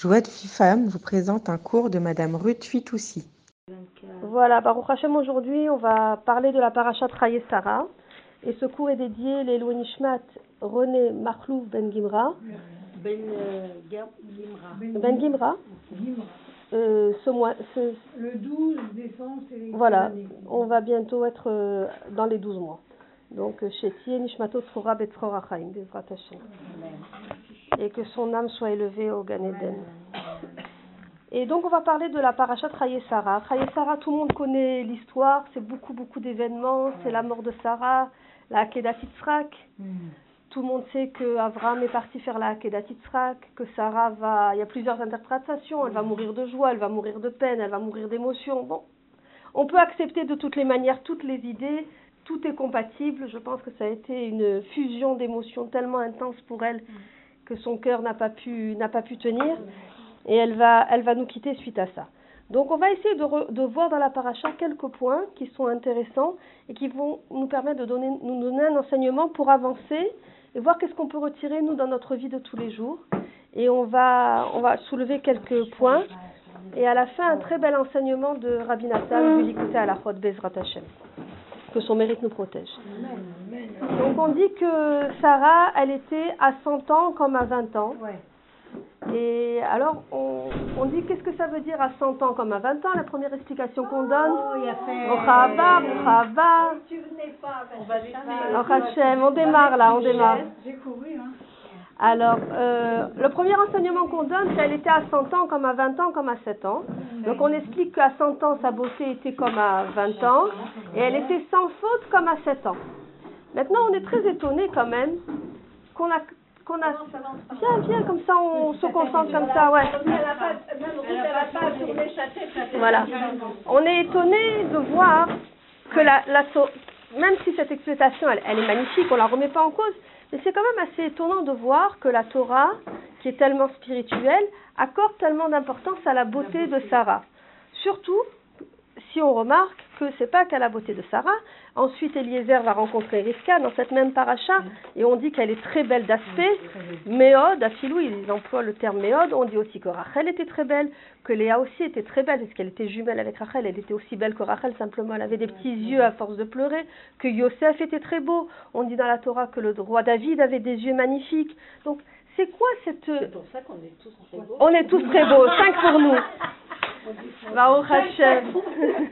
Joie de Femme vous présente un cours de Madame Ruth Fitoussi. Voilà, Baruch Hashem, aujourd'hui, on va parler de la parachat Raye Sarah. Et ce cours est dédié l'Elo Nishmat René Marlouf Ben Gimra. Ben euh, Gimra. Ben Gimra. Euh, ce mois, ce- Le 12 décembre, c'est voilà, on va bientôt être euh, dans les 12 mois. Donc, euh, chez Tiye Nishmato Tzora Betzora Chaim, Bezrat Hashem. Et que son âme soit élevée au Gan Eden. Et donc, on va parler de la parachat Raye Sarah. Raye Sarah, tout le monde connaît l'histoire, c'est beaucoup, beaucoup d'événements. C'est la mort de Sarah, la Akedat Yitzhak. Tout le monde sait que Abraham est parti faire la Akedat Yitzhak, que Sarah va. Il y a plusieurs interprétations. Elle va mourir de joie, elle va mourir de peine, elle va mourir d'émotion. Bon. On peut accepter de toutes les manières toutes les idées. Tout est compatible. Je pense que ça a été une fusion d'émotions tellement intense pour elle que son cœur n'a pas pu n'a pas pu tenir et elle va elle va nous quitter suite à ça. Donc on va essayer de, voir dans la paracha quelques points qui sont intéressants et qui vont nous permettre de donner, nous donner un enseignement pour avancer et voir qu'est-ce qu'on peut retirer nous dans notre vie de tous les jours. Et on va on va soulever quelques points et à la fin un très bel enseignement de Rabbi Nathan du à la Chod Bezrat Hashem. Que son mérite nous protège. Donc on dit que Sarah, elle était à 100 ans comme à 20 ans. Et alors, on, on dit qu'est-ce que ça veut dire à 100 ans comme à 20 ans La première explication qu'on donne, Oh, va les Och Hashem, on démarre là, on démarre. J'ai couru, hein. Alors, euh, le premier enseignement qu'on donne, c'est qu'elle était à 100 ans comme à 20 ans comme à 7 ans. Donc on explique qu'à 100 ans, sa beauté était comme à 20 ans, et elle était sans faute comme à 7 ans. Maintenant, on est très étonné quand même qu'on a... Qu'on a... Viens, viens, comme ça on se concentre comme ça, ouais. Voilà. On est étonné de voir que la, même si cette explication elle, elle est magnifique, on la remet pas en cause, mais c'est quand même assez étonnant de voir que la Torah, qui est tellement spirituelle, accorde tellement d'importance à la beauté de Sarah. Surtout si on remarque que c'est pas qu'à la beauté de Sarah. Ensuite, Eliezer va rencontrer Rivka dans cette même paracha, et on dit qu'elle est très belle d'aspect. Méode, à Philou, ils emploient le terme Méode. On dit aussi que Rachel était très belle, que Léa aussi était très belle, parce qu'elle était jumelle avec Rachel. Elle était aussi belle que Rachel, simplement elle avait des petits yeux à force de pleurer. Que Yosef était très beau. On dit dans la Torah que le roi David avait des yeux magnifiques. Donc, c'est quoi cette. C'est pour ça qu'on est tous très beaux. On est tous très beaux, cinq pour nous. Baruch Hashem.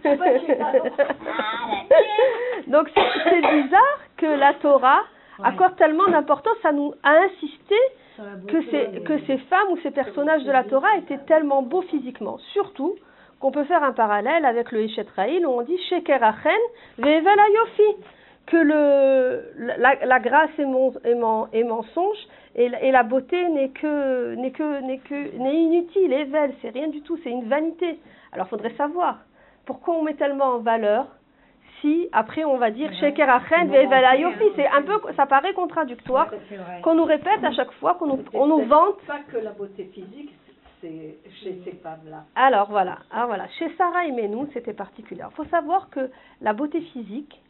Donc c'est bizarre que la Torah accorde tellement d'importance à nous à insister que ces, que ces femmes ou ces personnages de la Torah étaient tellement beaux physiquement. Surtout qu'on peut faire un parallèle avec le Heshet Raïl où on dit Sheker Achen Ve'evel Yofi que le, la, la grâce est, mon, est, men- est mensonge et, la- et la beauté n'est que n'est que n'est que n'est inutile, Evel, c'est rien du tout, c'est une vanité. Alors faudrait savoir pourquoi on met tellement en valeur si après on va dire Sheker Achen Ve'evel Yofi, c'est un peu ça paraît contradictoire qu'on nous répète à chaque fois, qu'on nous, on nous vante. pas que la beauté physique, c'est chez ces femmes-là. Alors voilà, alors voilà. Chez Sarah et Menou, c'était particulier. Il faut savoir que la beauté physique,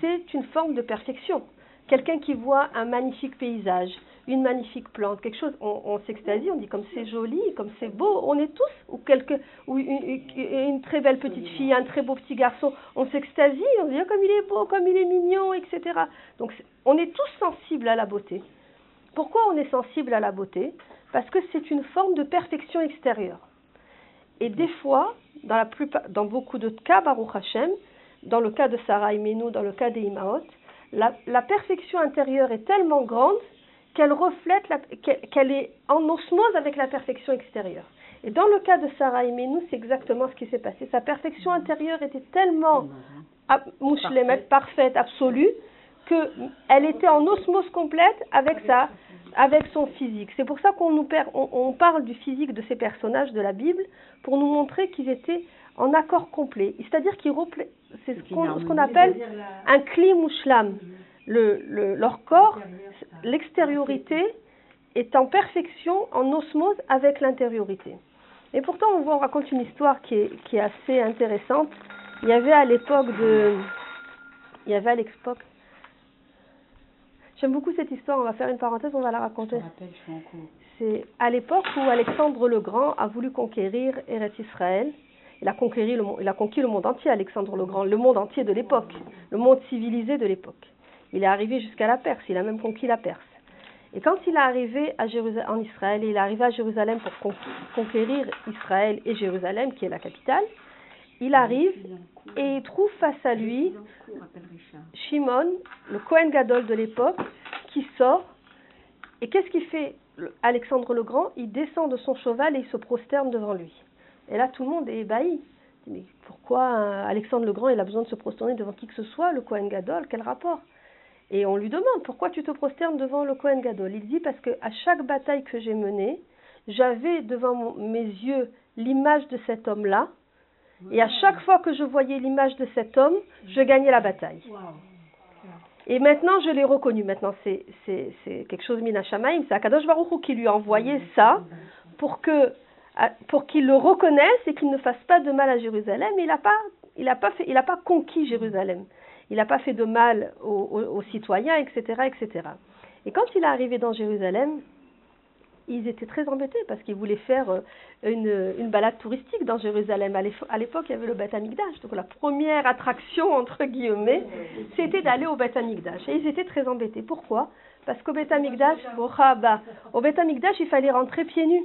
c'est une forme de perfection. Quelqu'un qui voit un magnifique paysage, une magnifique plante, quelque chose, on, on s'extasie, on dit comme c'est joli, comme c'est beau. On est tous, ou, quelque, une, très belle petite fille, un très beau petit garçon, on s'extasie, on dit Ah, comme il est beau, comme il est mignon, etc. Donc on est tous sensibles à la beauté. Pourquoi on est sensible à la beauté? Parce que c'est une forme de perfection extérieure. Et des fois, dans, beaucoup de cas, Baruch Hashem, dans le cas de Sarah et Menou, dans le cas des Imaot, la, la perfection intérieure est tellement grande qu'elle reflète, qu'elle est en osmose avec la perfection extérieure. Et dans le cas de Sarah et Menou, c'est exactement ce qui s'est passé. Sa perfection intérieure était tellement ab- mouchlemet, parfaite, absolue, qu'elle était en osmose complète avec sa, avec son physique. C'est pour ça qu'on nous per- on, on parle du physique de ces personnages de la Bible pour nous montrer qu'ils étaient en accord complet. C'est-à-dire qu'ils repla- c'est ce qu'on ce appelle un kli mushlam. Le, le- leur corps, l'extériorité est en perfection, en osmose avec l'intériorité. Et pourtant, on, on raconte une histoire qui est, qui est assez intéressante. Il y avait à l'époque de, il y avait à l'époque, J'aime beaucoup cette histoire, on va faire une parenthèse, on va la raconter. C'est à l'époque où Alexandre le Grand a voulu conquérir Eretz Israël. Il a, conquéri le, mon- il a conquis le monde entier, Alexandre le Grand, le monde entier de l'époque, le monde civilisé de l'époque. Il est arrivé jusqu'à la Perse, il a même conquis la Perse. Et quand il est arrivé à Jérusalem, en Israël, et il est arrivé à Jérusalem pour con- conquérir Israël et Jérusalem, qui est la capitale, il arrive et il trouve face à lui Shimon, le Kohen Gadol de l'époque, qui sort. Et qu'est-ce qu'il fait le- Alexandre le Grand? Il descend de son cheval et il se prosterne devant lui. Et là, tout le monde est ébahi. Mais pourquoi euh, Alexandre le Grand il a besoin de se prosterner devant qui que ce soit Le Kohen Gadol, quel rapport? Et on lui demande pourquoi tu te prosternes devant le Kohen Gadol? Il dit parce que à chaque bataille que j'ai menée, j'avais devant mes yeux l'image de cet homme-là. Et à chaque fois que je voyais l'image de cet homme, je gagnais la bataille. Et maintenant, je l'ai reconnu. Maintenant, c'est, quelque chose mina shamaim. C'est Akadosh Baruch Hu qui lui a envoyé ça pour que, pour qu'il le reconnaisse et qu'il ne fasse pas de mal à Jérusalem. Il n'a pas, conquis Jérusalem. Il n'a pas fait de mal aux, citoyens, etc., etc. Et quand il est arrivé dans Jérusalem, ils étaient très embêtés parce qu'ils voulaient faire euh, une, balade touristique dans Jérusalem. À l'époque, il y avait le Beth. Donc la première attraction, entre guillemets, c'était d'aller au Beth Amikdash. Et ils étaient très embêtés. Pourquoi? Parce qu'au Beth Amikdash, au Beth il fallait rentrer pieds nus.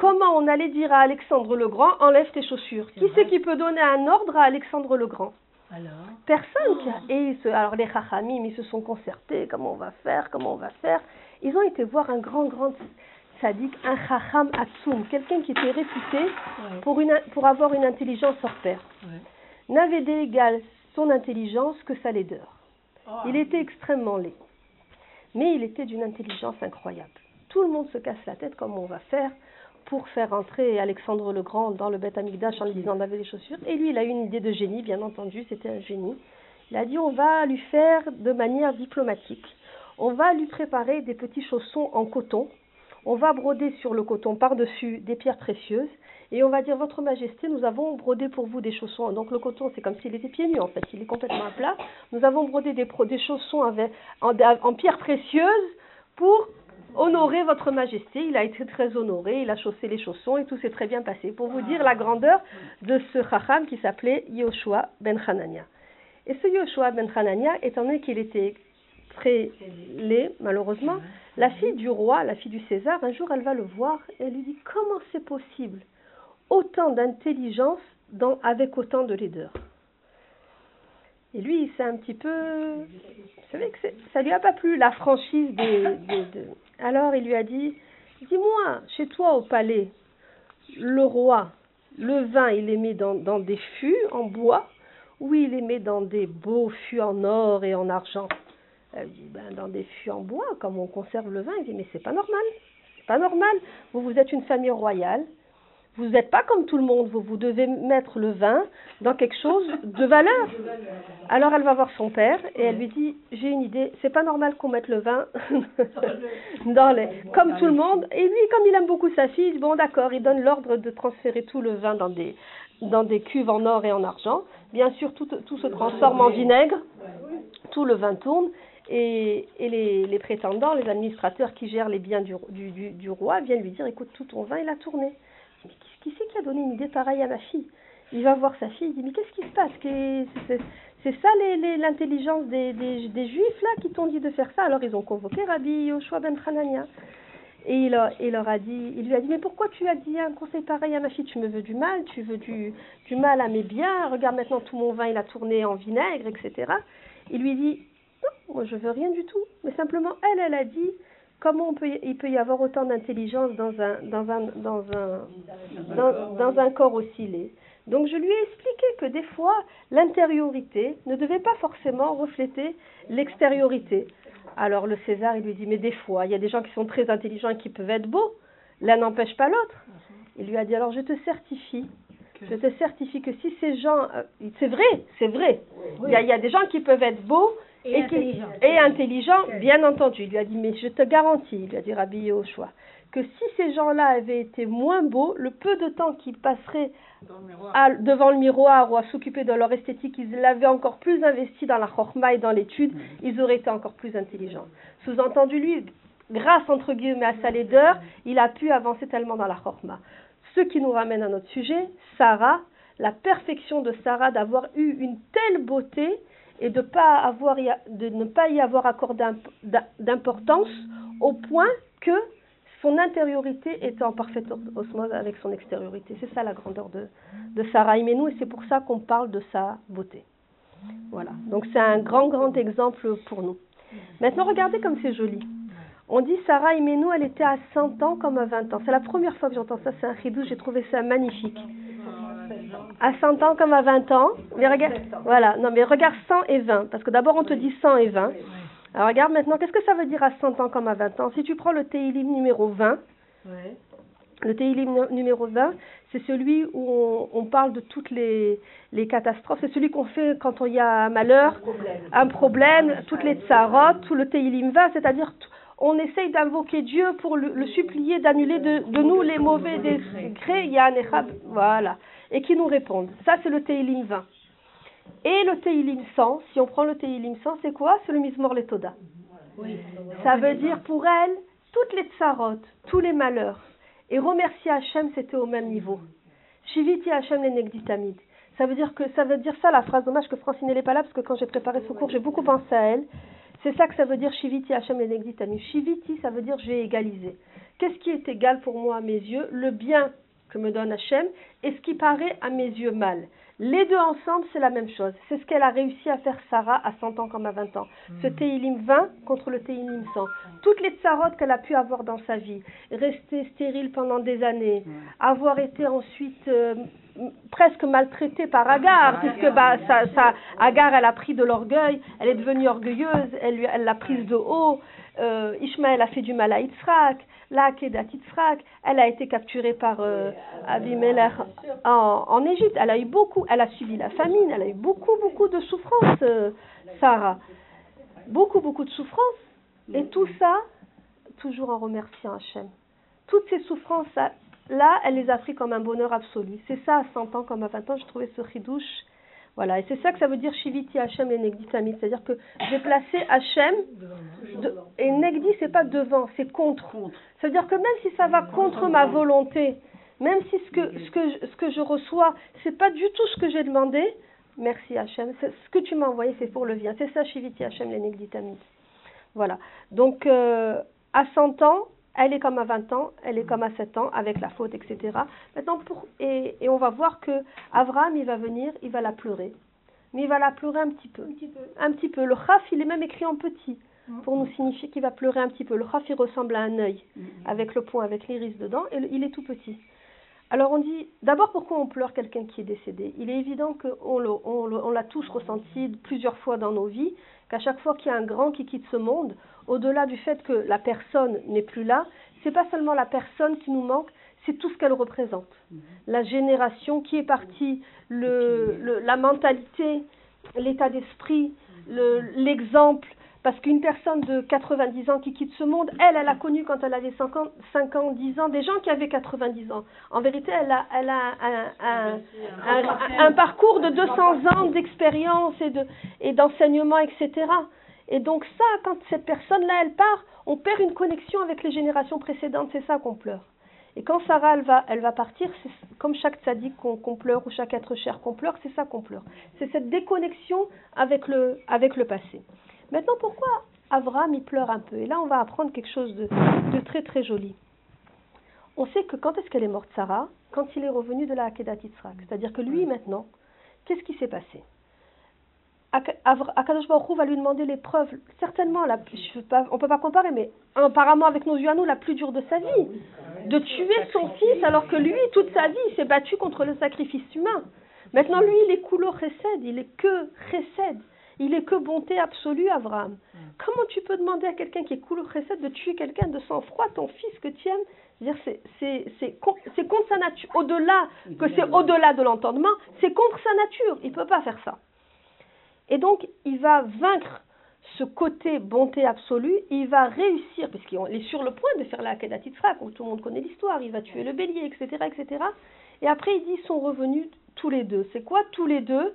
Comment on allait dire à Alexandre le Grand, enlève tes chaussures Qui c'est qui peut donner un ordre à Alexandre le Grand? Alors? Personne. qui a- Et se- alors les Chachamim, ils se sont concertés, comment on va faire, comment on va faire? Ils ont été voir un grand, grand sadique, un Chacham Atsum, quelqu'un qui était réputé Ouais. pour, une, pour avoir une intelligence hors pair. Ouais. N'avait d'égal son intelligence que sa laideur. Il était extrêmement laid. Mais il était d'une intelligence incroyable. Tout le monde se casse la tête comment on va faire? Pour faire entrer Alexandre le Grand dans le Beth Amikdash en lui disant d'enlever les chaussures. Et lui, il a eu une idée de génie, bien entendu, c'était un génie. Il a dit on va lui faire de manière diplomatique. On va lui préparer des petits chaussons en coton. On va broder sur le coton par-dessus des pierres précieuses. Et on va dire, Votre Majesté, nous avons brodé pour vous des chaussons. Donc le coton, c'est comme s'il était pieds nus en fait, il est complètement à plat. Nous avons brodé des, chaussons en pierres précieuses pour honorer Votre Majesté. Il a été très honoré, il a chaussé les chaussons et tout s'est très bien passé. Pour vous dire la grandeur de ce chacham qui s'appelait Yoshua ben Hanania. Et ce Yoshua ben Hanania, étant donné qu'il était très laid, malheureusement, la fille du roi, la fille du César, un jour elle va le voir et elle lui dit Comment c'est possible? Autant d'intelligence avec autant de laideur Et lui, c'est un petit peu. Vous savez que ça lui a pas plu, la franchise des. des- de- Alors il lui a dit Dis-moi, chez toi au palais, le roi, le vin, il est mis dans, des fûts en bois ou il est mis dans des beaux fûts en or et en argent? Elle dit ben, Dans des fûts en bois, comme on conserve le vin. Il dit Mais c'est pas normal. C'est pas normal. Vous, vous êtes une famille royale. Vous n'êtes pas comme tout le monde. Vous, vous devez mettre le vin dans quelque chose de valeur. Alors elle va voir son père et elle lui dit J'ai une idée. C'est pas normal qu'on mette le vin dans les. Comme tout le monde. Et lui, comme il aime beaucoup sa fille, il dit, Bon, d'accord, il donne l'ordre de transférer tout le vin dans des, dans des cuves en or et en argent. Bien sûr, tout, tout se transforme en vinaigre. Tout le vin tourne. Et, les, les prétendants, les administrateurs qui gèrent les biens du, du, du, du roi viennent lui dire Écoute, tout ton vin, il a tourné. Qui, c'est qui a donné une idée pareille à ma fille? Il va voir sa fille, il dit Mais qu'est-ce qui se passe? C'est- ça l'intelligence des, juifs là qui t'ont dit de faire ça? Alors ils ont convoqué Rabbi Yoshua ben Hanania. Et il, leur a dit, il lui a dit, mais pourquoi tu as dit un conseil pareil à ma fille? Tu me veux du mal, tu veux du, du mal à mes biens, regarde maintenant tout mon vin, il a tourné en vinaigre, etc. Il lui dit, non, moi je veux rien du tout. Mais simplement, elle, elle a dit, comment on peut, y- il peut y avoir autant d'intelligence dans un, dans un, dans un, dans, dans un corps laid. Donc je lui ai expliqué que des fois, l'intériorité ne devait pas forcément refléter l'extériorité. Alors le César, il lui dit, mais des fois, il y a des gens qui sont très intelligents et qui peuvent être beaux. L'un n'empêche pas l'autre. Il lui a dit, alors je te certifie, je te certifie que si ces gens... euh, c'est vrai, c'est vrai. Il y, a, il y a des gens qui peuvent être beaux Et intelligent. et bien entendu. Il lui a dit, mais je te garantis, il lui a dit Rabbi Yoshua, que si ces gens-là avaient été moins beaux, le peu de temps qu'ils passeraient le à- devant le miroir ou à s'occuper de leur esthétique, ils l'avaient encore plus investi dans la chorma et dans l'étude, ils auraient été encore plus intelligents. Sous-entendu, lui, grâce entre guillemets à sa laideur, il a pu avancer tellement dans la chorma. Ce qui nous ramène à notre sujet, Sarah, la perfection de Sarah d'avoir eu une telle beauté et de, ne pas y avoir accordé imp- d'im- d'importance au point que son intériorité était en parfaite os- osmose avec son extériorité. C'est ça la grandeur de, Sarah Imenou et c'est pour ça qu'on parle de sa beauté. Voilà, donc c'est un grand, grand exemple pour nous. Maintenant, regardez comme c'est joli. On dit Sarah Imenou, elle était à 100 ans comme à 20 ans. C'est la première fois que j'entends ça, c'est un ridou, j'ai trouvé ça magnifique. À 100 ans comme à 20 ans. Mais regarde, voilà, non mais regarde 100 et 20, parce que d'abord on te dit 100 et 20. Alors regarde maintenant, qu'est-ce que ça veut dire à 100 ans comme à 20 ans? Si tu prends le Teilim numéro 20, Ouais. le Teilim nu- numéro 20, c'est celui où on, on parle de toutes les, les catastrophes. C'est celui qu'on fait quand il y a un malheur, un problème, toutes les tsarot, tout le Teilim 20, c'est-à-dire on essaye d'invoquer Dieu pour le, le supplier d'annuler de, de nous les mauvais décrets, Yann Echab, voilà, et qui nous répondent. Ça, c'est le Teilim 20. Et le Teilim 100, si on prend le Teilim 100, c'est quoi? C'est le Mizmor Letoda. Oui. Ça veut dire pour elle, toutes les tsarot, tous les malheurs. Et remercier Hachem, c'était au même niveau. Shiviti Hachem les negditamid. Ça veut dire que ça veut dire ça la phrase dommage que Francine n'est pas là parce que quand j'ai préparé ce cours, j'ai beaucoup pensé à elle. C'est ça que ça veut dire Shiviti Hachem les negditamid. Shiviti, ça veut dire j'ai égalisé. Qu'est-ce qui est égal pour moi à mes yeux? Le bien que me donne Hachem et ce qui paraît à mes yeux mal. Les deux ensemble, c'est la même chose. C'est ce qu'elle a réussi à faire Sarah à 100 ans comme à 20 ans. Ce Teilim 20 contre le Teilim 100. Toutes les tsarotes qu'elle a pu avoir dans sa vie, rester stérile pendant des années, avoir été ensuite euh, presque maltraitée par Agar, puisque bah, ça, ça, Agar, elle a pris de l'orgueil, elle est devenue orgueilleuse, elle l'a prise de haut. Euh, Ishmaël a fait du mal à Yitzhak, Kedat Yitzhak, elle a été capturée par euh, Abimelech en, en Égypte. Elle a eu beaucoup, elle a subi la famine, elle a eu beaucoup, beaucoup de souffrances, euh, Sarah. Beaucoup, beaucoup de souffrances. Et tout ça, toujours en remerciant Hachem. Toutes ces souffrances, là, elle les a pris comme un bonheur absolu. C'est ça, à 100 ans comme à 20 ans, j'ai trouvé ce ridouche. Voilà, et c'est ça que ça veut dire Shiviti Hachem et Negdi Tamid. C'est-à-dire que j'ai placé Hachem, de- et Negdi, c'est pas devant, c'est contre. C'est-à-dire que même si ça va contre ma volonté, même si ce que, ce que, ce que je reçois, c'est pas du tout ce que j'ai demandé, merci Hachem, ce que tu m'as envoyé, c'est pour le bien. C'est ça, Shiviti Hachem, les Negdi Tamid. Voilà. Donc, euh, à 100 ans, elle est comme à 20 ans, elle est comme à 7 ans, avec la faute, etc. Maintenant, pour, et, et on va voir que Abraham, il va venir, il va la pleurer. Mais il va la pleurer un petit peu. Un petit peu. Le khaf, il est même écrit en petit, pour nous signifier qu'il va pleurer un petit peu. Le khaf, il ressemble à un œil, avec le point, avec l'iris dedans, et le- il est tout petit. Alors on dit, d'abord pourquoi on pleure quelqu'un qui est décédé? Il est évident qu'on on on l'a tous ressenti plusieurs fois dans nos vies, qu'à chaque fois qu'il y a un grand qui quitte ce monde, au-delà du fait que la personne n'est plus là, c'est pas seulement la personne qui nous manque, c'est tout ce qu'elle représente. La génération qui est partie, le, le- la mentalité, l'état d'esprit, le- l'exemple. Parce qu'une personne de 90 ans qui quitte ce monde, elle, elle a connu quand elle avait 5 ans, 5 ans 10 ans, des gens qui avaient 90 ans. En vérité, elle a, elle a un, un- un- un parcours de 200 ans d'expérience et de- et d'enseignement, etc. Et donc ça, quand cette personne-là, elle part, on perd une connexion avec les générations précédentes, c'est ça qu'on pleure. Et quand Sarah, elle va, elle va partir, c'est comme chaque tzaddik qu'on pleure ou chaque être cher qu'on pleure, c'est ça qu'on pleure. C'est cette déconnexion avec le, avec le passé. Maintenant, pourquoi Avram, il pleure un peu Et là, on va apprendre quelque chose de, de très très joli. On sait que quand est-ce qu'elle est morte, Sarah Quand il est revenu de la Akedat Yitzhak. C'est-à-dire que lui, maintenant, qu'est-ce qui s'est passé Akadosh Baruch va lui demander certainement, la, je veux pas, on ne peut pas comparer, mais apparemment avec nos yeux à nous, la plus dure de sa vie. De tuer son fils alors que lui, toute sa vie, il s'est battu contre le sacrifice humain. Maintenant, lui, il est coulo chesed, il est que chesed. Il est que bonté absolue, Abraham. Comment tu peux demander à quelqu'un qui est coulo chesed de tuer quelqu'un de sang-froid, ton fils que tu aimes? C'est- c'est c'est con- c'est contre sa nature. Au-delà, que c'est au-delà de l'entendement, c'est contre sa nature. Il ne peut pas faire ça. Et donc, il va vaincre ce côté bonté absolue, il va réussir, puisqu'il est sur le point de faire la Akedat Yitzhak, où tout le monde connaît l'histoire, il va tuer le bélier, etc., etc. Et après, il dit, ils sont revenus tous les deux. C'est quoi tous les deux?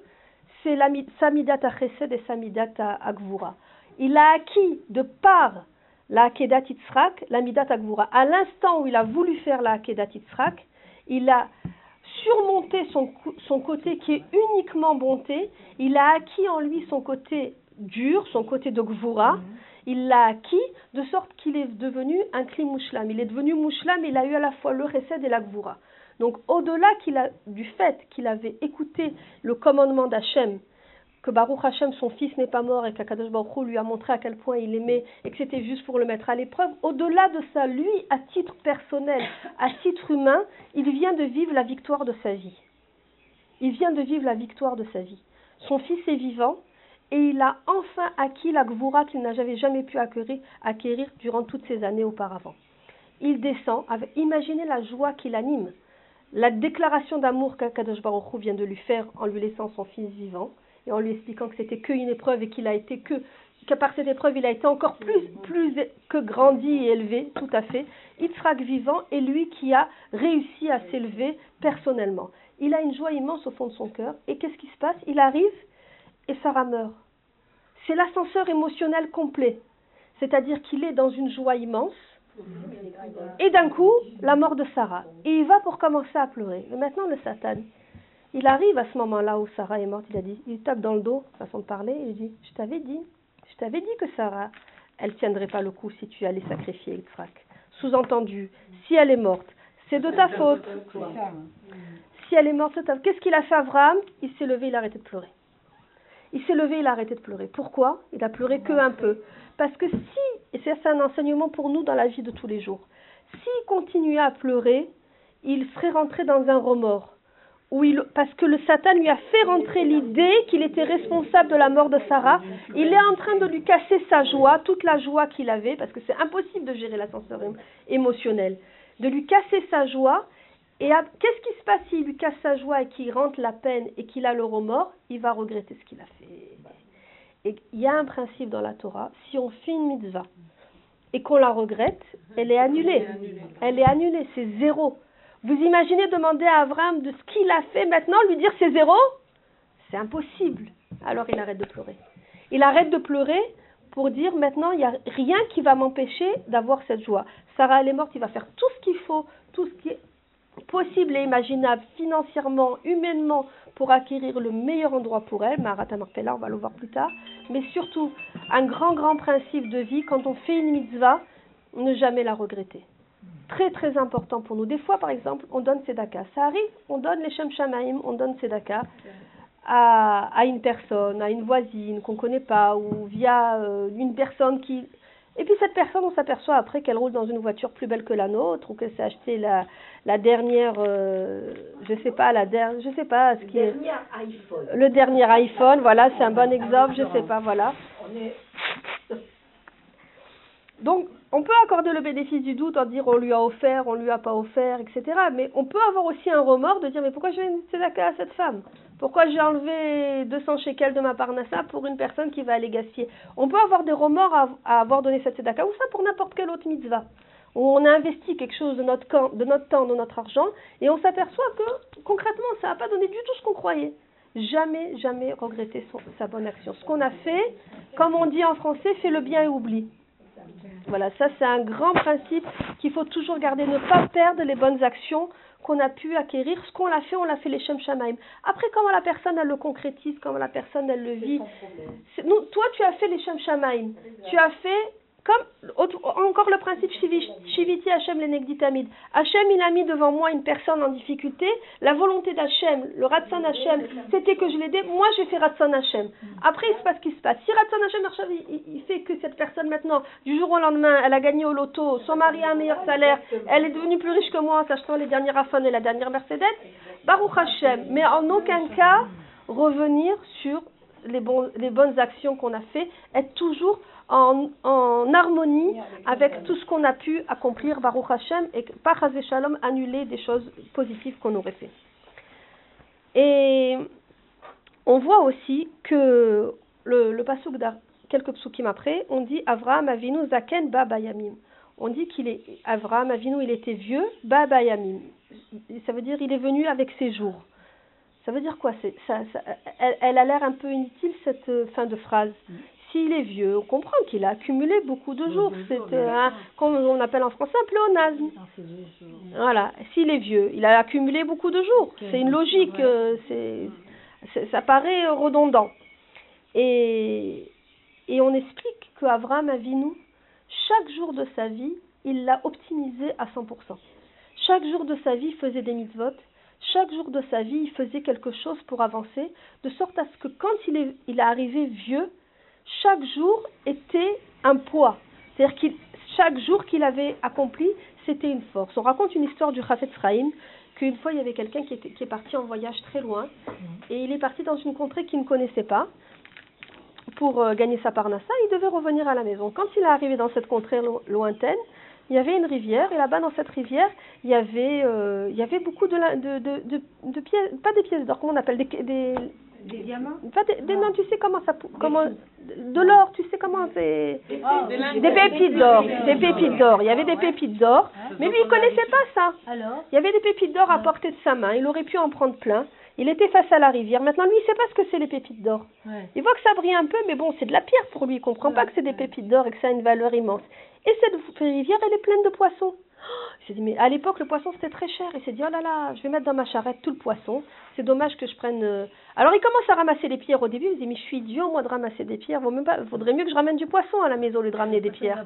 C'est Samidat Chesed et Samidat Agvura. Il a acquis, de par la Akedat Yitzhak, la Midat Agvura. À l'instant où il a voulu faire la Akedat Yitzhak, il a surmonté son, son côté qui est uniquement bonté, il a acquis en lui son côté dur, son côté de Gvura, mhm. il l'a acquis de sorte qu'il est devenu un Kli Mouchlam. Il est devenu Mouchlam, il a eu à la fois le Resed et la Gvura. Donc au-delà du fait qu'il avait écouté le commandement d'Hachem, que Baruch Hachem, son fils, n'est pas mort et qu'Akadosh Baruch Hu lui a montré à quel point il aimait et que c'était juste pour le mettre à l'épreuve, au-delà de ça, lui, à titre personnel, à titre humain, il vient de vivre la victoire de sa vie. Il vient de vivre la victoire de sa vie. Son fils est vivant, et il a enfin acquis la gvoura qu'il n'avait jamais pu acquérir, durant toutes ces années auparavant. Il descend, avec, imaginez la joie qui l'anime, la déclaration d'amour qu'Akadosh Baruch Hu vient de lui faire en lui laissant son fils vivant et en lui expliquant que c'était qu'une épreuve et qu'il a été que, que par cette épreuve il a été encore plus, plus que grandi et élevé, tout à fait. Yitzhak vivant est lui qui a réussi à s'élever personnellement. Il a une joie immense au fond de son cœur et qu'est-ce qui se passe? Il arrive et Sarah meurt. C'est l'ascenseur émotionnel complet. C'est-à-dire qu'il est dans une joie immense. Et d'un coup, la mort de Sarah. Et il va pour commencer à pleurer. Mais maintenant, le Satan, il arrive à ce moment-là où Sarah est morte. Il dit, il tape dans le dos, façon de parler, et il dit, je t'avais dit, je t'avais dit que Sarah, elle tiendrait pas le coup si tu allais sacrifier Yitzhak. Sous-entendu, si elle est morte, c'est de ta faute. Si elle est morte, c'est ta faute. Qu'est-ce qu'il a fait Abraham? Il s'est levé, il a arrêté de pleurer. Il s'est levé, il a arrêté de pleurer. Pourquoi? Il a pleuré que un peu. Parce que si, et c'est un enseignement pour nous dans la vie de tous les jours, s'il continuait à pleurer, il serait rentré dans un remords. Parce que le Satan lui a fait rentrer l'idée qu'il était responsable de la mort de Sarah. Il est en train de lui casser sa joie, toute la joie qu'il avait, parce que c'est impossible de gérer l'ascenseur émotionnel, de lui casser sa joie et qu'est-ce qui se passe s'il lui casse sa joie et qu'il rentre la peine et qu'il a le remords? Il va regretter ce qu'il a fait. Et il y a un principe dans la Torah, si on fait une mitzvah et qu'on la regrette, elle est annulée. Elle est annulée, c'est zéro. Vous imaginez demander à Abraham de ce qu'il a fait maintenant, lui dire c'est zéro? C'est impossible. Alors il arrête de pleurer. Il arrête de pleurer pour dire maintenant il n'y a rien qui va m'empêcher d'avoir cette joie. Sarah elle est morte, il va faire tout ce qu'il faut, tout ce qui est possible et imaginable financièrement, humainement, pour acquérir le meilleur endroit pour elle, Marat là, on va le voir plus tard, mais surtout un grand, grand principe de vie, quand on fait une mitzvah, ne jamais la regretter. Très, très important pour nous. Des fois, par exemple, on donne Sedaka. Ça arrive, on donne les Shem Shamaim, on donne Sedaka à, à une personne, à une voisine qu'on ne connaît pas, ou via euh, une personne qui et puis cette personne, on s'aperçoit après qu'elle roule dans une voiture plus belle que la nôtre, ou qu'elle s'est acheté la, la dernière, euh, je sais pas, la dernière, je sais pas ce qui est. iPhone. Le dernier iPhone, voilà, c'est un bon exemple, je sais pas, voilà. Donc, on peut accorder le bénéfice du doute en dire on lui a offert, on lui a pas offert, etc. Mais on peut avoir aussi un remords de dire mais pourquoi je vais une à cette femme? Pourquoi j'ai enlevé 200 shekels de ma parnassa pour une personne qui va aller gaspiller? On peut avoir des remords à, avoir donné cette tzedaka ou ça pour n'importe quelle autre mitzvah. On a investi quelque chose de notre, camp, de notre temps, de notre argent et on s'aperçoit que concrètement ça n'a pas donné du tout ce qu'on croyait. Jamais, jamais regretter sa bonne action. Ce qu'on a fait, comme on dit en français, fait le bien et oublie. Voilà, ça c'est un grand principe qu'il faut toujours garder, ne pas perdre les bonnes actions qu'on a pu acquérir. Ce qu'on a fait, on l'a fait les Shem Shamaim. Après, comment la personne elle le concrétise, comment la personne elle le vit. Toi, tu as fait les Shem Shamaim. Tu as fait comme encore le principe Shiviti Hachem Lenegditamid. Hachem, il a mis devant moi une personne en difficulté. La volonté d'Hachem, le Ratsan Hachem, c'était que je l'aidais. Moi, j'ai fait Ratsan Hachem. Après, il se passe ce qui se passe. Si Ratsan Hachem, il, fait que cette personne, maintenant, du jour au lendemain, elle a gagné au loto, son mari a un meilleur salaire, elle est devenue plus riche que moi en s'achetant les derniers iPhones et la dernière Mercedes, Baruch Hachem. Mais en aucun cas, revenir sur les, les bonnes actions qu'on a fait, être toujours en, harmonie avec tout ce qu'on a pu accomplir, Baruch Hashem, et par Shalom annuler des choses positives qu'on aurait fait. Et on voit aussi que le, le quelques psukim après, on dit Avraham Avinu Zaken Baba Yamim. On dit qu'il est Avraham Avinu, il était vieux, Baba Yamim. Ça veut dire il est venu avec ses jours. Ça veut dire quoi? C'est, ça, ça- elle, elle a l'air un peu inutile cette euh, fin de phrase. S'il est vieux, on comprend qu'il a accumulé beaucoup de jours. euh, un- comme on appelle en français un pléonasme. Voilà, s'il est vieux, il a accumulé beaucoup de jours. C'est une logique, euh, c'est, c'est- ça paraît euh, redondant. Et, et on explique qu'Abraham Avinu, chaque jour de sa vie, il l'a optimisé à 100%. Chaque jour de sa vie, il faisait des mitzvot. Chaque jour de sa vie, il faisait quelque chose pour avancer, de sorte à ce que quand il est, il est arrivé vieux, chaque jour était un poids. C'est-à-dire qu'il chaque jour qu'il avait accompli, c'était une force. On raconte une histoire du Chafetz Chaim, qu'une fois il y avait quelqu'un qui, qui est parti en voyage très loin, et il est parti dans une contrée qu'il ne connaissait pas pour euh, gagner sa parnassa, il devait revenir à la maison. Quand il est arrivé dans cette contrée lo- lointaine, il y avait une rivière, et là-bas dans cette rivière, il y avait, euh, il y avait beaucoup de, la- de, de, de, de pièces, pas des pièces d'or, comment on appelle, des, des, Des diamants pas des, des- non, tu sais comment ça, comment, de l'or, tu sais comment c'est, Ah, des pépites d'or, des pépites d'or, il y avait des pépites d'or, mais lui il connaissait pas ça. Alors Il y avait des pépites d'or à portée de sa main, il aurait pu en prendre plein. Il était face à la rivière. Maintenant, lui, il sait pas ce que c'est les pépites d'or. Ouais. Il voit que ça brille un peu, mais bon, c'est de la pierre pour lui. Il comprend pas que c'est des pépites d'or et que ça a une valeur immense. Et cette rivière, elle est pleine de poissons. Il s'est dit, mais à l'époque, le poisson, c'était très cher. Il s'est dit, oh là là, je vais mettre dans ma charrette tout le poisson. C'est dommage que je prenne... euh. Alors, il commence à ramasser les pierres au début. Il se dit, mais je suis idiot, moi, de ramasser des pierres. Vaut même pas... Vaudrait mieux que je ramène du poisson à la maison au lieu de ramener des pierres.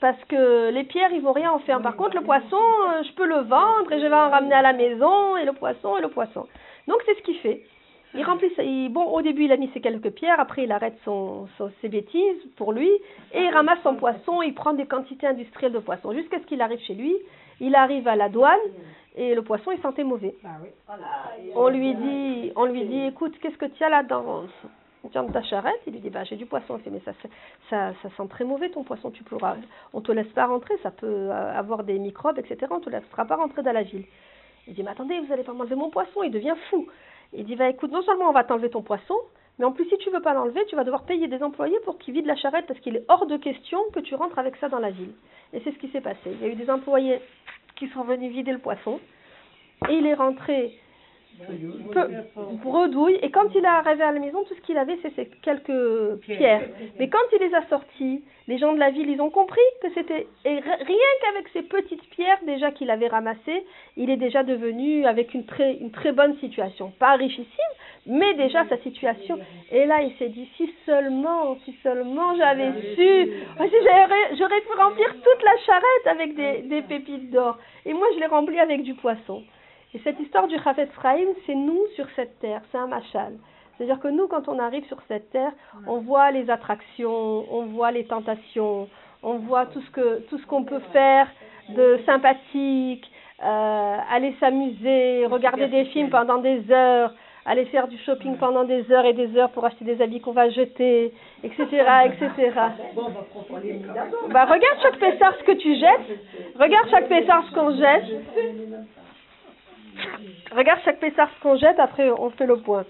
Parce que les pierres, ils vont rien en faire. Par contre, le poisson, euh, je peux le vendre et je vais en ramener à la maison, et le poisson, et le poisson. Donc, c'est ce qu'il fait. Il remplit il- bon, au début, il a mis ses quelques pierres, après, il arrête son, son- ses bêtises pour lui, et il ramasse son poisson, il prend des quantités industrielles de poisson. Jusqu'à ce qu'il arrive chez lui, il arrive à la douane, et le poisson, il sentait mauvais. Bah. On lui dit, on lui dit, écoute, qu'est-ce que tu as là dans, dans ta charrette Il lui dit, bah j'ai du poisson. Il fait, mais ça, ça, ça sent très mauvais ton poisson. Tu pourras, on te laisse pas rentrer, ça peut euh, avoir des microbes, etc. On te laissera pas rentrer dans la ville. Il dit, mais attendez, vous allez pas m'enlever mon poisson. Il devient fou. Il dit, bah écoute, non seulement on va t'enlever ton poisson, mais en plus si tu veux pas l'enlever, tu vas devoir payer des employés pour qu'ils vident la charrette parce qu'il est hors de question que tu rentres avec ça dans la ville. Et c'est ce qui s'est passé. Il y a eu des employés qui sont venus vider le poisson et il est rentré bredouille. Et quand il est arrivé à la maison, tout ce qu'il avait, c'est ces quelques pierres. Mais quand il les a sorties, les gens de la ville, ils ont compris que c'était... Et rien qu'avec ces petites pierres déjà qu'il avait ramassées, il est déjà devenu avec une très, une très bonne situation. Pas richissime, mais déjà sa situation. Et là, il s'est dit, si seulement, si seulement j'avais su, si j'aurais pu remplir toute la charrette avec des, des pépites d'or. Et moi, je l'ai remplie avec du poisson. Et cette histoire du Chafetz Chaim, c'est nous sur cette terre, c'est un machal. C'est-à-dire que nous, quand on arrive sur cette terre, on voit les attractions, on voit les tentations, on voit tout ce que tout ce qu'on peut faire de sympathique, euh, aller s'amuser, regarder des films pendant des heures, aller faire du shopping pendant des heures et des heures pour acheter des habits qu'on va jeter, etc., etc. Bah regarde chaque pessard ce que tu jettes, regarde chaque pessard ce qu'on jette. Regarde chaque pessard ce qu'on jette, après on fait le point.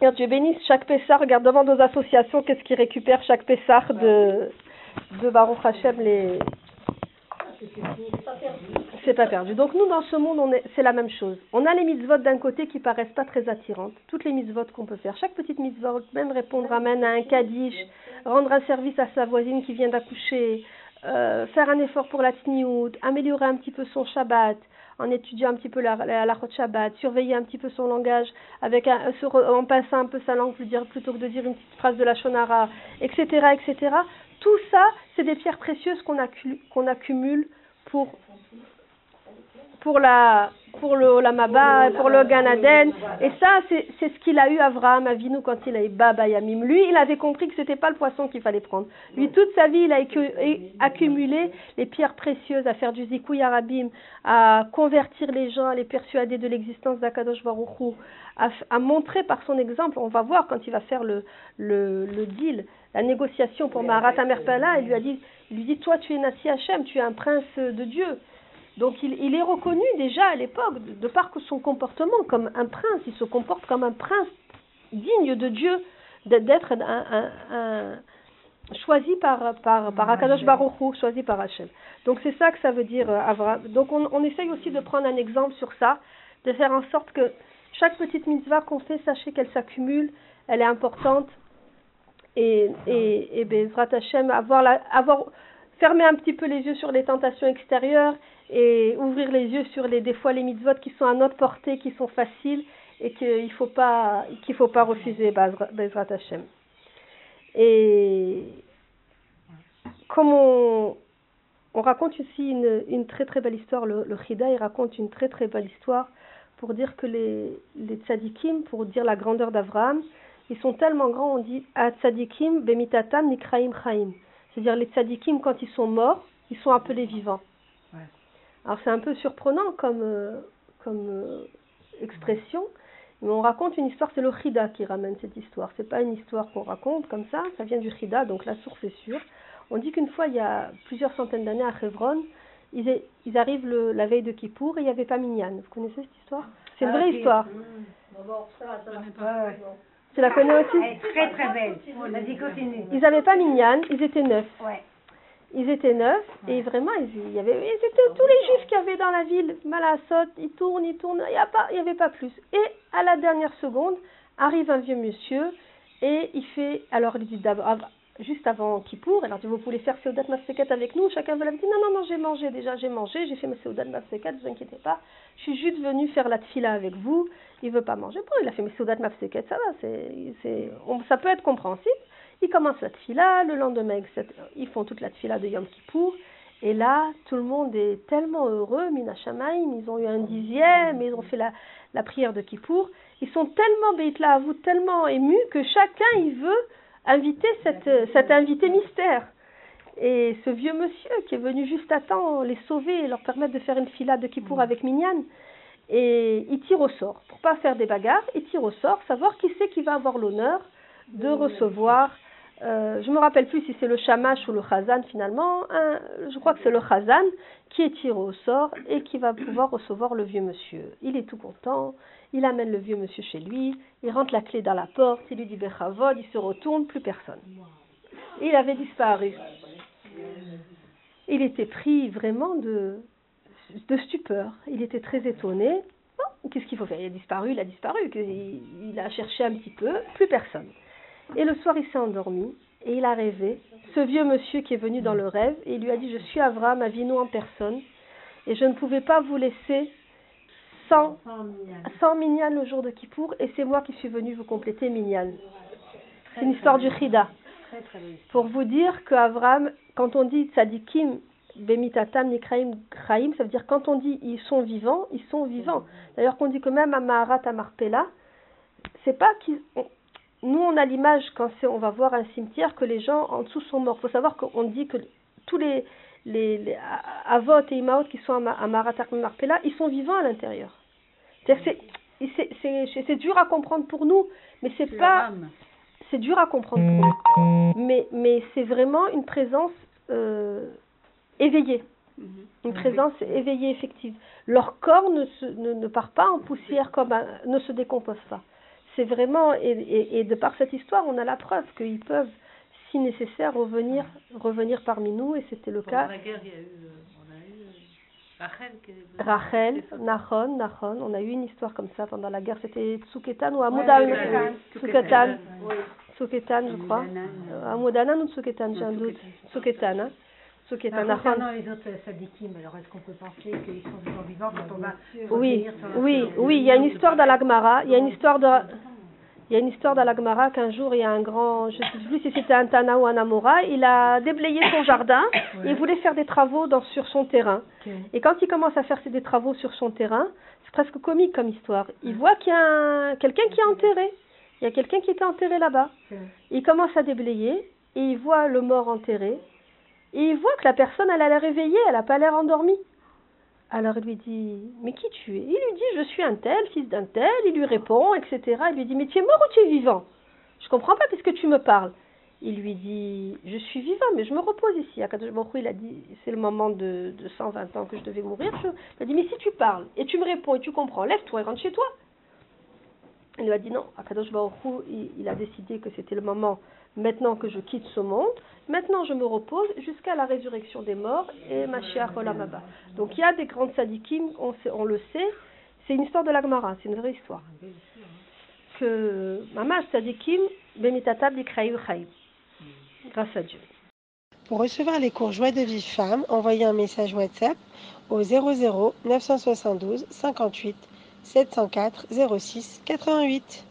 Regarde, Dieu bénisse chaque pessard, regarde devant nos associations qu'est-ce qui récupère chaque pessard de, de Baruch. C'est pas perdu. Donc nous dans ce monde, on est, c'est la même chose. On a les mitzvot d'un côté qui paraissent pas très attirantes. Toutes les mitzvot qu'on peut faire. Chaque petite mitzvot, même répondre amen à un kaddish, rendre un service à sa voisine qui vient d'accoucher, euh, faire un effort pour la tniout, améliorer un petit peu son Shabbat, en étudiant un petit peu la, la, la Shabbat, surveiller un petit peu son langage, avec un, se re- en passant un peu sa langue plutôt que de dire une petite phrase de la Shonara, etc., etc. Tout ça, c'est des pierres précieuses qu'on accumule pour pour la pour le Olamaba, pour le Ganaden. Et ça, c'est ce qu'il a eu Avraham Avinu quand il a eu Baba Yamim. Lui, il avait compris que c'était pas le poisson qu'il fallait prendre. Lui, toute sa vie, il a accumulé les pierres précieuses, à faire du zikouy arabim, à convertir les gens, à les persuader de l'existence d'Akadosh Baruch Hu, à, à montrer par son exemple. On va voir quand il va faire le, le, le deal, la négociation pour Maharat Amerpala, il lui a dit, il lui dit, toi, tu es Nassi Hachem, tu es un prince de Dieu. Donc il, il est reconnu déjà à l'époque, de, de par son comportement comme un prince, il se comporte comme un prince digne de Dieu. d'être un, un, un, choisi par, par, par Akadosh Baruch Hu, choisi par Hachem. Donc c'est ça que ça veut dire euh, Avraham. Donc on, on essaye aussi de prendre un exemple sur ça, de faire en sorte que chaque petite mitzvah qu'on fait, sachez qu'elle s'accumule, elle est importante. Et, et, et Bezrat Hachem, avoir, la, avoir fermer un petit peu les yeux sur les tentations extérieures et ouvrir les yeux sur les, des fois les mitzvot qui sont à notre portée, qui sont faciles et qu'il ne faut pas, qu'il faut pas refuser Bezrat Hachem. Et comme on, on raconte ici une, une, très très belle histoire, le, le il raconte une très très belle histoire pour dire que les, les tzadikim, pour dire la grandeur d'Abraham, ils sont tellement grands, on dit à tzadikim bemitatam nikraim chaim. C'est-à-dire les tzadikim, quand ils sont morts, ils sont appelés vivants. Alors c'est un peu surprenant comme, euh, comme euh, expression, mais on raconte une histoire, c'est le Chida qui ramène cette histoire. C'est pas une histoire qu'on raconte comme ça, ça vient du Chida, donc la source est sûre. On dit qu'une fois, il y a plusieurs centaines d'années à Hebron, ils, est, ils arrivent le, la veille de Kippour et il n'y avait pas Minyan. Vous connaissez cette histoire? C'est une Ah, vraie histoire. Mmh. Ah, Tu la connais aussi? Elle est très très belle. Vas-y, continue. Ils n'avaient pas Minyan, ils étaient neufs. Ouais. Ils étaient neufs et vraiment, ils, il y avait, ils étaient tous les juifs qu'il y avait dans la ville. Malassot, ils tournent, ils tournent, il n'y a pas- il y avait pas plus. Et à la dernière seconde, arrive un vieux monsieur et il fait, alors il dit d'abord, juste avant Kippour, alors dit, vous voulez faire Seudat Mafseket avec nous Chacun veut la dire, non, non, non, j'ai mangé déjà, j'ai mangé, j'ai fait mes Seudat Mafseket, ne vous inquiétez pas. Je suis juste venu faire la tfila avec vous. Il veut pas manger. Bon, il a fait mes Seudat Mafseket, ça va, c'est, ça peut être compréhensible. Ils commencent la tfila, le lendemain, ils font toute la tfila de Yom Kippour. Et là, tout le monde est tellement heureux, Mina Shamaim, ils ont eu un dixième, ils ont fait la, prière de Kippour. Ils sont tellement Beitla à vous, tellement émus que chacun, il veut inviter cette, cet invité mystère. Et ce vieux monsieur qui est venu juste à temps les sauver et leur permettre de faire une fila de Kippour avec Minyan. Et il tire au sort. Pour pas faire des bagarres, il tire au sort, savoir qui c'est qui va avoir l'honneur de recevoir. Euh, je me rappelle plus si c'est le Shamash ou le Chazan finalement. un- je crois que c'est le Chazan qui est tiré au sort et qui va pouvoir recevoir le vieux monsieur. Il est tout content. Il amène le vieux monsieur chez lui. Il rentre la clé dans la porte. Il lui dit Bechavod. Il se retourne. Plus personne. Il avait disparu. Il était pris vraiment de, stupeur. Il était très étonné. Qu'est-ce qu'il faut faire? Il a disparu, il a disparu. Il a cherché un petit peu, plus personne. Et le soir, il s'est endormi et il a rêvé. Ce vieux monsieur qui est venu dans le rêve et il lui a dit Je suis Avraham, Avinu en personne et je ne pouvais pas vous laisser sans, sans Minyan le jour de Kippour et c'est moi qui suis venu vous compléter Minyan. C'est une histoire du belle. Pour vous dire que Avram, quand on dit tzadikim, bemitatam, nikraim, kraim, ça veut dire quand on dit ils sont vivants, ils sont vivants. D'ailleurs, qu'on dit que même à Maharat, à Marpella, c'est pas qu'ils. Nous, on a l'image quand on va voir un cimetière que les gens en dessous sont morts. Il faut savoir qu'on dit que tous les, les, les Avot et Imaot qui sont à, à Maharat, à Marpella, ils sont vivants à l'intérieur. C'est- dur à comprendre pour nous, mais c'est pas c'est dur à comprendre pour nous. Mais, mais c'est vraiment une présence euh, éveillée. Une présence éveillée, effective. Leur corps ne, se, ne, ne part pas en poussière, comme un- ne se décompose pas. C'est vraiment, et, et, et de par cette histoire, on a la preuve qu'ils peuvent, si nécessaire, revenir, revenir parmi nous, et c'était le cas. Pendant la guerre, il y a eu, euh, on a eu euh, Rachel qui est. Rachel. Nahon, Nahon, on a eu une histoire comme ça pendant la guerre, c'était Tsuketan ou Ouais, al- Tsuketan. Je crois. Euh, Hamoud Anan ou Tsuketan, j'ai un doute. Tsuketan, hein. Tsuketan, Alors, Nahon. concernant les autres sadikim, alors est-ce qu'on peut penser qu'ils sont toujours vivants quand on va Oui, sur oui, oui, il y a une histoire dans la Gemara, il y a une histoire de... Il y a une histoire dans la Gemara qu'un jour il y a un grand, je ne sais plus si c'était un Tana ou un Amora, il a déblayé son jardin et il voulait faire des travaux dans, sur son terrain. Et quand il commence à faire des travaux sur son terrain, c'est presque comique comme histoire. Il voit qu'il y a un- quelqu'un qui est enterré. Il y a quelqu'un qui était enterré là-bas. Il commence à déblayer et il voit le mort enterré. Et il voit que la personne, elle a l'air éveillée, elle n'a pas l'air endormie. Alors il lui dit, mais qui tu es? Il lui dit, je suis un tel, fils d'un tel. Il lui répond, etc. Il lui dit, mais tu es mort ou tu es vivant? Je comprends pas puisque tu me parles. Il lui dit, je suis vivant, mais je me repose ici. Akadosh il a dit, c'est le moment de, de 120 ans que je devais mourir. Je... Il a dit, mais si tu parles et tu me réponds et tu comprends, lève-toi et rentre chez toi. Il lui a dit non, Akadosh Baruch il a décidé que c'était le moment maintenant que je quitte ce monde. Maintenant, je me repose jusqu'à la résurrection des morts et Mashiach Olam Haba. Donc, il y a des grandes sadikim, on, le sait. C'est une histoire de l'Agmara, c'est une vraie histoire. Que Mamash sadikim, Bemitatab. Grâce à Dieu. Pour recevoir les cours Joie de Vive Femme, envoyez un message WhatsApp au 00 972 58 704 06 88.